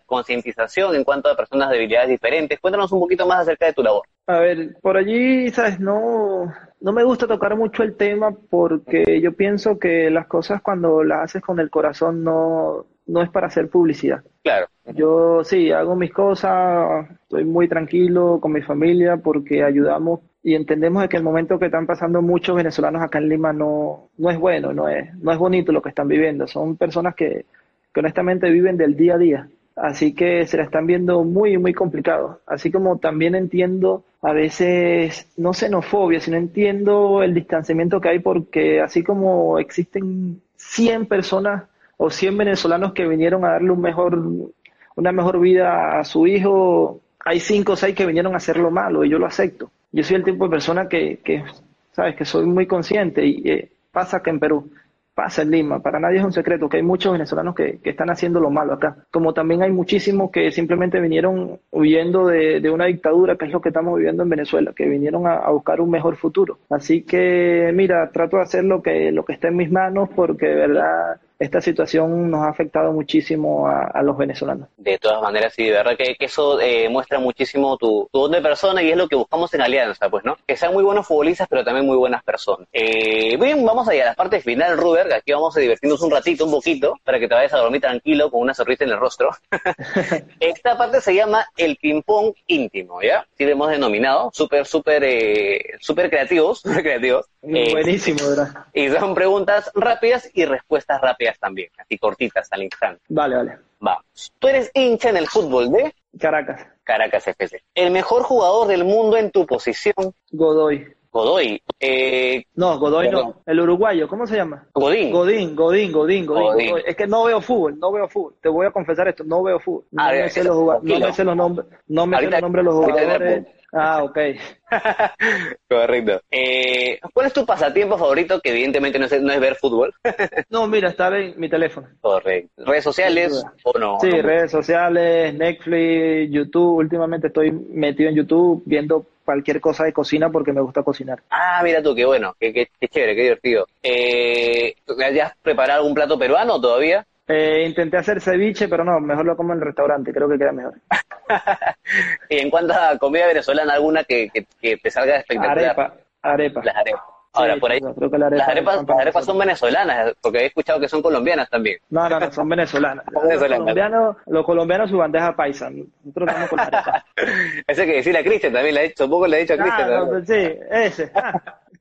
concientización en cuanto a personas de habilidades diferentes. Cuéntanos un poquito más acerca de tu labor. A ver, por allí, sabes, no, no me gusta tocar mucho el tema porque yo pienso que las cosas cuando las haces con el corazón no, no es para hacer publicidad. Claro. Yo sí, hago mis cosas, estoy muy tranquilo con mi familia porque ayudamos y entendemos que el momento que están pasando muchos venezolanos acá en Lima no, no es bueno, no es, no es bonito lo que están viviendo. Son personas que, que honestamente viven del día a día. Así que se la están viendo muy, muy complicado. Así como también entiendo a veces, no xenofobia, sino entiendo el distanciamiento que hay porque así como existen 100 personas o 100 venezolanos que vinieron a darle un mejor, una mejor vida a su hijo, hay 5 o 6 que vinieron a hacerlo malo y yo lo acepto. Yo soy el tipo de persona que, que sabes, que soy muy consciente y eh, pasa que en Perú, pasa en Lima, para nadie es un secreto que hay muchos venezolanos que, que están haciendo lo malo acá, como también hay muchísimos que simplemente vinieron huyendo de, de, una dictadura, que es lo que estamos viviendo en Venezuela, que vinieron a, a, buscar un mejor futuro. Así que, mira, trato de hacer lo que, lo que está en mis manos porque de verdad esta situación nos ha afectado muchísimo a, los venezolanos. De todas maneras, sí, de verdad que, eso eh, muestra muchísimo tu, tu don de persona y es lo que buscamos en Alianza, pues, ¿no? Que sean muy buenos futbolistas, pero también muy buenas personas. Eh, bien, vamos allá a la parte final, Ruber, aquí vamos a divertirnos un ratito, un poquito, para que te vayas a dormir tranquilo con una sonrisa en el rostro. Esta parte se llama el ping-pong íntimo, ¿ya? Sí lo hemos denominado, súper, súper, eh, súper creativos, súper creativos. Buenísimo, ¿verdad? Y son preguntas rápidas y respuestas rápidas también, así cortitas al instante. Vale, vale. Vamos. Tú eres hincha en el fútbol de Caracas. Caracas FC. El mejor jugador del mundo en tu posición, Godoy. Godoy. Eh, No, Godoy no. El uruguayo, ¿cómo se llama? Godín. Godín, Godín, Godín, Godín. Es que no veo fútbol, no veo fútbol. Te voy a confesar esto, no veo fútbol. No me bien, sé los jugadores, no tranquilo. me sé los nombres, no me sé Ahorita- los nombres de los jugadores. Ah, ok. Correcto. Eh, ¿Cuál es tu pasatiempo favorito? Que evidentemente no es, no es ver fútbol. No, mira, estar en mi teléfono. Correcto. ¿Redes sociales o no? Sí, No. redes sociales, Netflix, YouTube. Últimamente estoy metido en YouTube viendo cualquier cosa de cocina porque me gusta cocinar. Ah, mira tú, qué bueno, qué, qué, qué chévere, qué divertido. Eh, ¿Ya has preparado algún plato peruano todavía? Eh, intenté hacer ceviche, pero no, mejor lo como en el restaurante, creo que queda mejor. y en cuanto a comida venezolana, alguna que, que, que te salga espectacular. Arepa, arepa. Las arepas. Ahora, Sí, por ahí, sí, creo que la arepa las arepas, las arepas son venezolanas, porque he escuchado que son colombianas también. No, no, no, son venezolanas. Son Los colombianos, los colombianos su bandeja paisa. Nosotros estamos con la arepa. Ese que decirle a Cristian también le ha dicho, poco le ha dicho a Ah, Cristian. no, también. pues sí, ese.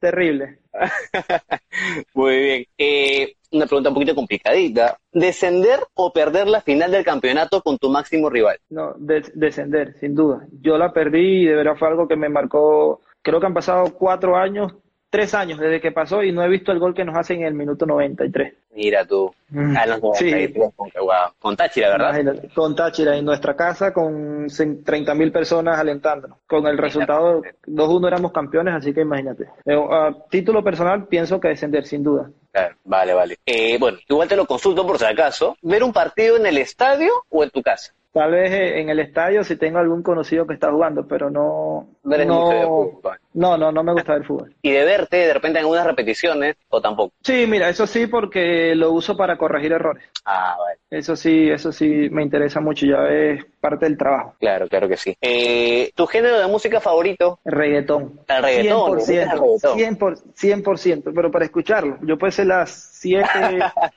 Terrible. Muy bien. Eh, una pregunta un poquito complicadita. ¿Descender o perder la final del campeonato con tu máximo rival? No, des- descender, sin duda. Yo la perdí y de verdad fue algo que me marcó. Creo que han pasado cuatro años, tres años desde que pasó y no he visto el gol que nos hacen en el minuto 93. Mira tú. A los sí. 93, con- guau. Con Táchira, ¿verdad? Imagínate, con Táchira en nuestra casa con 30 mil personas alentándonos. Con el resultado 2-1 éramos campeones, así que imagínate. Eh, a título personal pienso que descender, sin duda. Claro, vale, vale. Eh, bueno, igual te lo consulto por si acaso. ¿Ver un partido en el estadio o en tu casa? Tal vez eh, en el estadio si tengo algún conocido que está jugando, pero no. No eres mucho de No, fútbol. no, no, no me gusta ver fútbol. Y de verte de repente en algunas repeticiones o tampoco. Sí, mira, eso sí, porque lo uso para corregir errores. Ah, vale. Eso sí, eso sí me interesa mucho, ya es parte del trabajo. Claro, claro que sí. Eh, ¿Tu género de música favorito? Reggaetón. El reggaetón, ¿te gusta el 100%, reggaetón? 100%, 100%, pero para escucharlo. Yo puede ser las 7,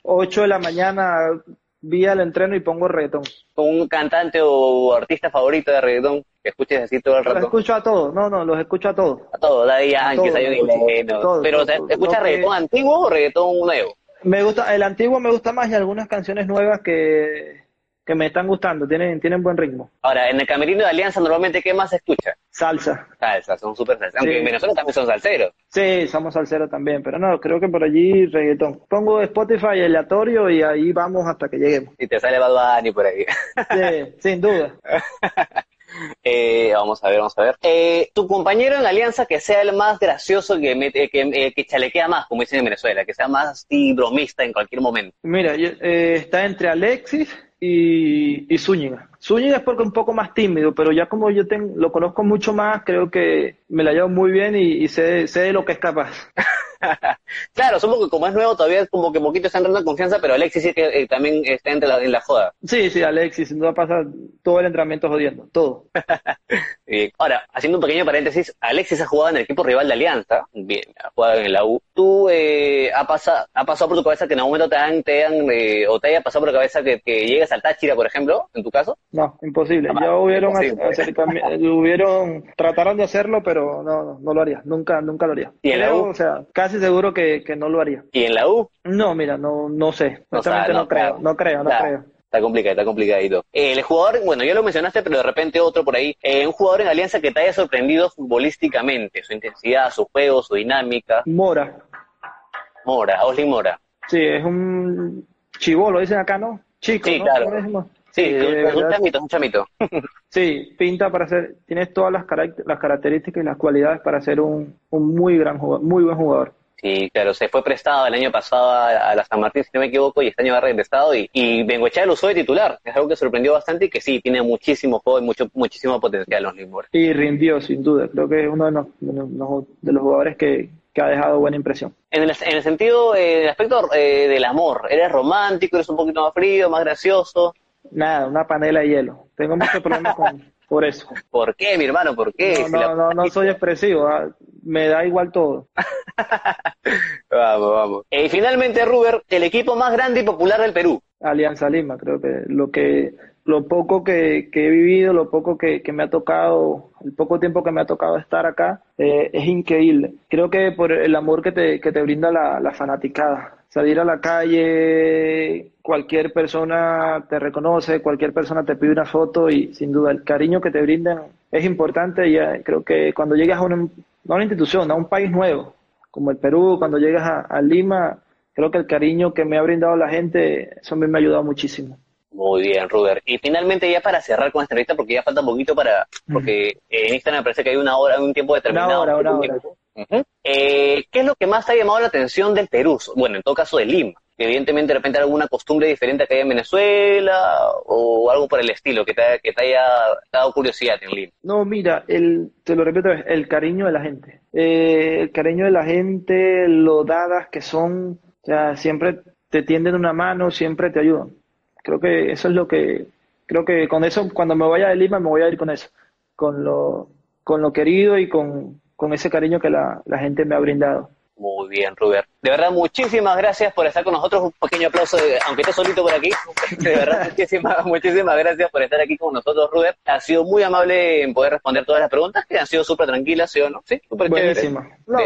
8 de la mañana, vía el entreno y pongo reggaetón. ¿Con un cantante o artista favorito de reggaetón que escuches así todo el Los rato? escucho a todos, no, no, los escucho a todos. A todo, Daddy Yankee, todo, Pero, todo, ¿te- todo. ¿escuchas Lo que- reggaetón antiguo o reggaetón nuevo? Me gusta, el antiguo me gusta más y algunas canciones nuevas que, que me están gustando, tienen, tienen buen ritmo. Ahora, en el camerino de Alianza, normalmente, ¿qué más se escucha? Salsa. Salsa, son súper salsa. Aunque Sí. en Venezuela también son salseros. Sí, somos salseros también, pero no, creo que por allí reggaetón. Pongo Spotify aleatorio y ahí vamos hasta que lleguemos. Y te sale Bad Bunny por ahí. Sí, sin duda. Eh, vamos a ver, vamos a ver. Eh, tu compañero en la alianza que sea el más gracioso, que, que, eh, que chalequea más, como dicen en Venezuela, que sea más así bromista en cualquier momento. Mira, eh, está entre Alexis y, y Zúñiga. Zúñiga es porque un poco más tímido, pero ya como yo ten- lo conozco mucho más, creo que me la llevo muy bien y, y sé, sé de lo que es capaz. claro, supongo que como es nuevo todavía es como que poquito está entrando en confianza, pero Alexis sí que eh, también está entre la, en la joda. Sí, sí, Alexis, sin duda pasa todo el entrenamiento jodiendo, todo. Eh, ahora, haciendo un pequeño paréntesis, Alexis ha jugado en el equipo rival de Alianza, bien, ha jugado en la U. ¿Tú eh, ha, pasado, ha pasado por tu cabeza que en algún momento te han, te han, eh, o te haya pasado por la cabeza que, que llegues al Táchira, por ejemplo, en tu caso? No, imposible. Ya hubieron, imposible. hubieron, trataron de hacerlo, pero no, no, no lo haría. Nunca, nunca lo haría. ¿Y en la U? o sea, casi seguro que, que no lo haría. ¿Y en la U? No, mira, no, no sé. No Honestamente sabe, no, no creo, sabe. no creo, no Claro. creo. Está complicado, está complicadito. Eh, el jugador, bueno, ya lo mencionaste, pero de repente otro por ahí. Eh, un jugador en Alianza que te haya sorprendido futbolísticamente, su intensidad, su juego, su dinámica. Mora, Mora, Oslin Mora. sí, es un chivolo, dicen acá, ¿no? Chico, Sí, ¿no? claro. Sí, que es un- chamito, un chamito. Sí, pinta para ser, tienes todas las, caract- las características y las cualidades para ser un, un muy gran jugador, muy buen jugador. Sí, claro, se fue prestado el año pasado a, a la San Martín, si no me equivoco, y este año va regresado y, y Bengoechea lo usó de titular. Es algo que sorprendió bastante y que sí, tiene muchísimo juego y mucho, muchísimo potencial Oslin Mora. Y rindió, sin duda. Creo que es uno de los, de los- de los jugadores que, que ha dejado buena impresión. En el, en el sentido, eh, en el aspecto eh, del amor, ¿eres romántico, eres un poquito más frío, más gracioso? Nada, una panela de hielo. Tengo muchos problemas con, por eso. ¿Por qué, mi hermano? ¿Por qué? No, Si la- no, no, no soy expresivo. ah, Me da igual todo. Vamos, vamos. Y finalmente, Ruber, el equipo más grande y popular del Perú. Alianza Lima, creo que lo que lo poco que, que he vivido, lo poco que, que me ha tocado, el poco tiempo que me ha tocado estar acá, eh, es increíble. Creo que por el amor que te, que te brinda la, la fanaticada. Salir a la calle, cualquier persona te reconoce, cualquier persona te pide una foto y sin duda el cariño que te brindan es importante y eh, creo que cuando llegas a una, una institución, a un país nuevo, como el Perú, cuando llegas a, Lima, creo que el cariño que me ha brindado la gente, eso me ha ayudado muchísimo. Muy bien, Ruber. Y finalmente ya para cerrar con esta entrevista, porque ya falta un poquito para, porque en Instagram me parece que hay una hora, un tiempo determinado. Una hora, una hora. Eh, ¿Qué es lo que más ha llamado la atención del Perú? Bueno, en todo caso de Lima. Evidentemente, de repente alguna costumbre diferente que hay en Venezuela o algo por el estilo que te, que te haya dado curiosidad en Lima. No, mira, el, te lo repito, el cariño de la gente. Eh, el cariño de la gente, lo dadas que son, o sea, siempre te tienden una mano, siempre te ayudan. Creo que eso es lo que, creo que con eso, cuando me vaya de Lima, me voy a ir con eso, con lo, con lo querido y con, con ese cariño que la, la gente me ha brindado. Muy bien, Ruber. De verdad, muchísimas gracias por estar con nosotros. Un pequeño aplauso, aunque esté solito por aquí. De verdad, muchísimas, muchísimas gracias por estar aquí con nosotros, Ruber. Ha sido muy amable en poder responder todas las preguntas, que han sido súper tranquilas, ¿sí o no? Sí, súper Buenísimo. No,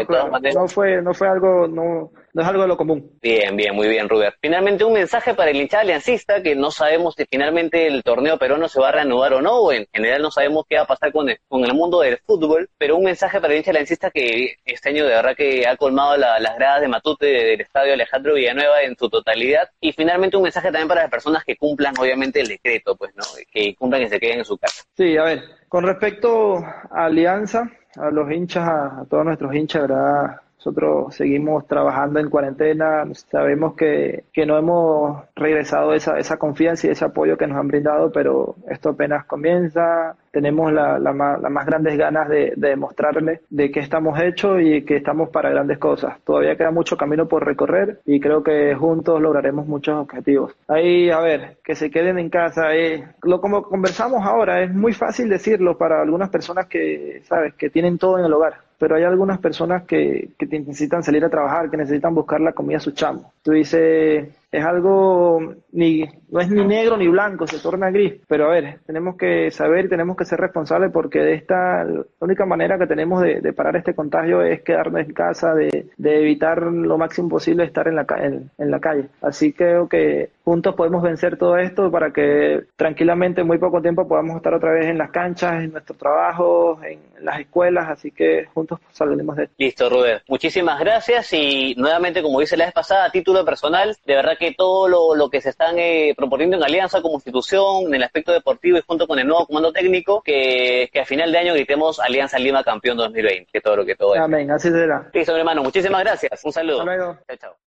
no, fue, no fue algo, no, no es algo de lo común. Bien, bien, muy bien, Ruber. Finalmente, un mensaje para el hinchado aliancista, que no sabemos si finalmente el torneo peruano se va a reanudar o no, o en general no sabemos qué va a pasar con el, con el mundo del fútbol, pero un mensaje para el hincha aliancista que este año de verdad que ha colmado las gradas de Matute del estadio Alejandro Villanueva en su totalidad, y finalmente un mensaje también para las personas que cumplan obviamente el decreto, pues, ¿no? Que cumplan y se queden en su casa. Sí, a ver, con respecto a Alianza, a los hinchas, a, a todos nuestros hinchas, ¿verdad? Nosotros seguimos trabajando en cuarentena, sabemos que, no hemos regresado esa, esa confianza y ese apoyo que nos han brindado, pero esto apenas comienza, tenemos las la, más grandes ganas de, de demostrarle de que estamos hechos y que estamos para grandes cosas. Todavía queda mucho camino por recorrer y creo que juntos lograremos muchos objetivos. Ahí, a ver, que se queden en casa. Eh, lo como conversamos ahora, es muy fácil decirlo para algunas personas que, sabes, que tienen todo en el hogar pero hay algunas personas que, que necesitan salir a trabajar, que necesitan buscar la comida a su chamo. Tú dices, es algo ni no es ni negro ni blanco, se torna gris. Pero a ver, tenemos que saber y tenemos que ser responsables porque de esta la única manera que tenemos de, parar este contagio es quedarnos en casa, de, evitar lo máximo posible estar en la, en, en la calle. Así que creo que juntos podemos vencer todo esto para que tranquilamente en muy poco tiempo podamos estar otra vez en las canchas, en nuestro trabajo, en las escuelas. Así que juntos salimos de esto. Listo, Ruber. Muchísimas gracias y nuevamente, como dice la vez pasada, a título personal, de verdad que todo lo, lo que se están eh, proponiendo en Alianza como institución, en el aspecto deportivo y junto con el nuevo comando técnico, que, que a final de año gritemos Alianza Lima campeón 2020, que todo lo que todo es. Amén, así será. Listo, hermano, muchísimas gracias. Un saludo. Hasta luego. Chao, chao.